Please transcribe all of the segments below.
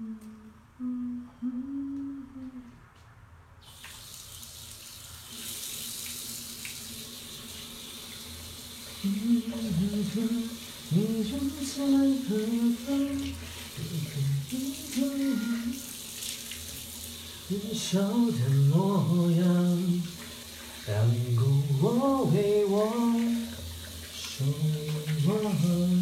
你正在何方？一个影子，年少的模样，让故我为我守望。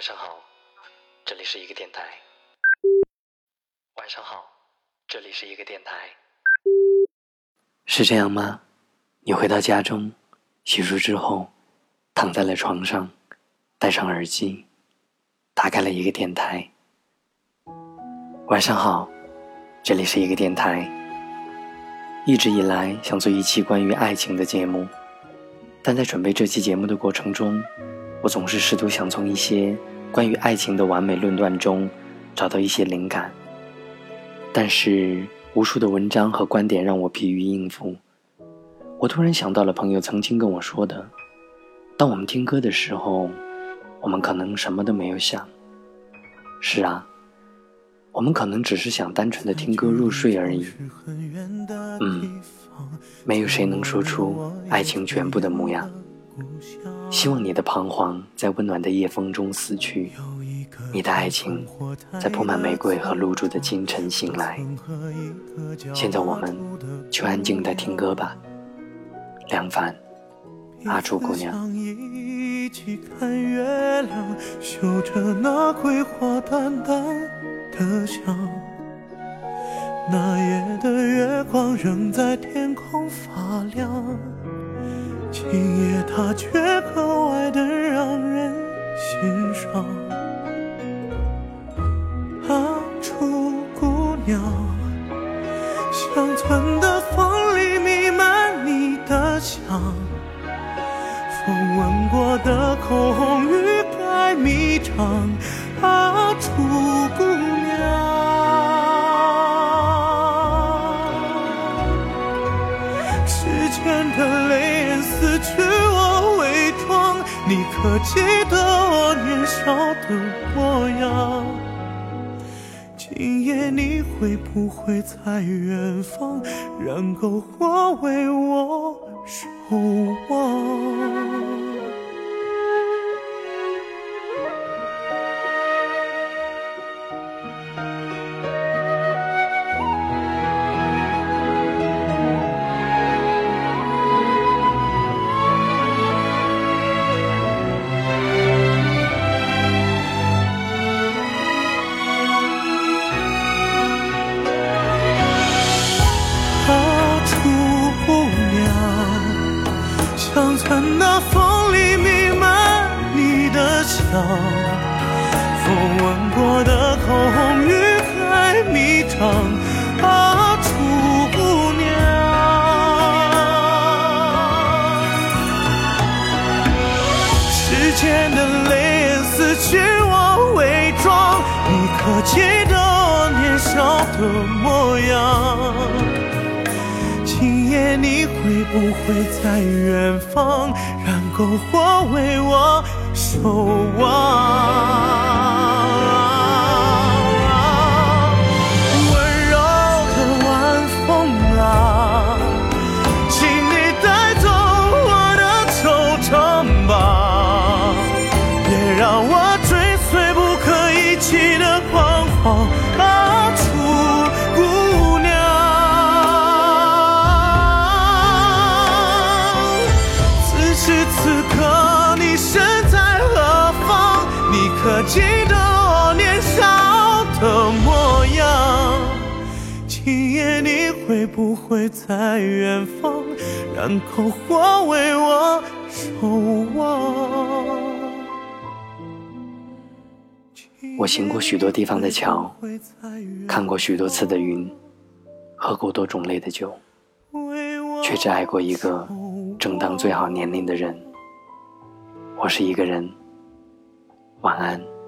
晚上好，这里是一个电台。晚上好，这里是一个电台。是这样吗？你回到家中，洗漱之后，躺在了床上，戴上耳机，打开了一个电台。晚上好，这里是一个电台。一直以来想做一期关于爱情的节目，但在准备这期节目的过程中，我总是试图想从一些关于爱情的完美论断中找到一些灵感，但是无数的文章和观点让我疲于应付。我突然想到了朋友曾经跟我说的：“当我们听歌的时候，我们可能什么都没有想。”是啊，我们可能只是想单纯的听歌入睡而已。嗯，没有谁能说出爱情全部的模样。希望你的彷徨在温暖的夜风中死去，你的爱情在铺满玫瑰和露珠的清晨醒来。现在我们就安静的听歌吧。梁凡，阿朱姑娘。那夜的月光仍在天空发亮。今夜它却格外的让人心伤。啊，楚姑娘，乡村的风里弥漫你的香，风吻过的口红欲盖弥彰。啊，楚姑时间的泪眼。撕去我伪装，你可记得我年少的模样？今夜你会不会在远方，让篝火为我守望？风吻过的口红欲盖弥彰，啊，楚姑娘。时间的泪眼撕去我伪装，你可记得我年少的模样？今夜你会不会在远方，燃篝火为我？守望。可记得我年少的模样？今夜你会不会在远方，让篝火为我守望？我行过许多地方的桥，看过许多次的云，喝过多种类的酒。却只爱过一个正当最好年龄的人。我是一个人，晚安。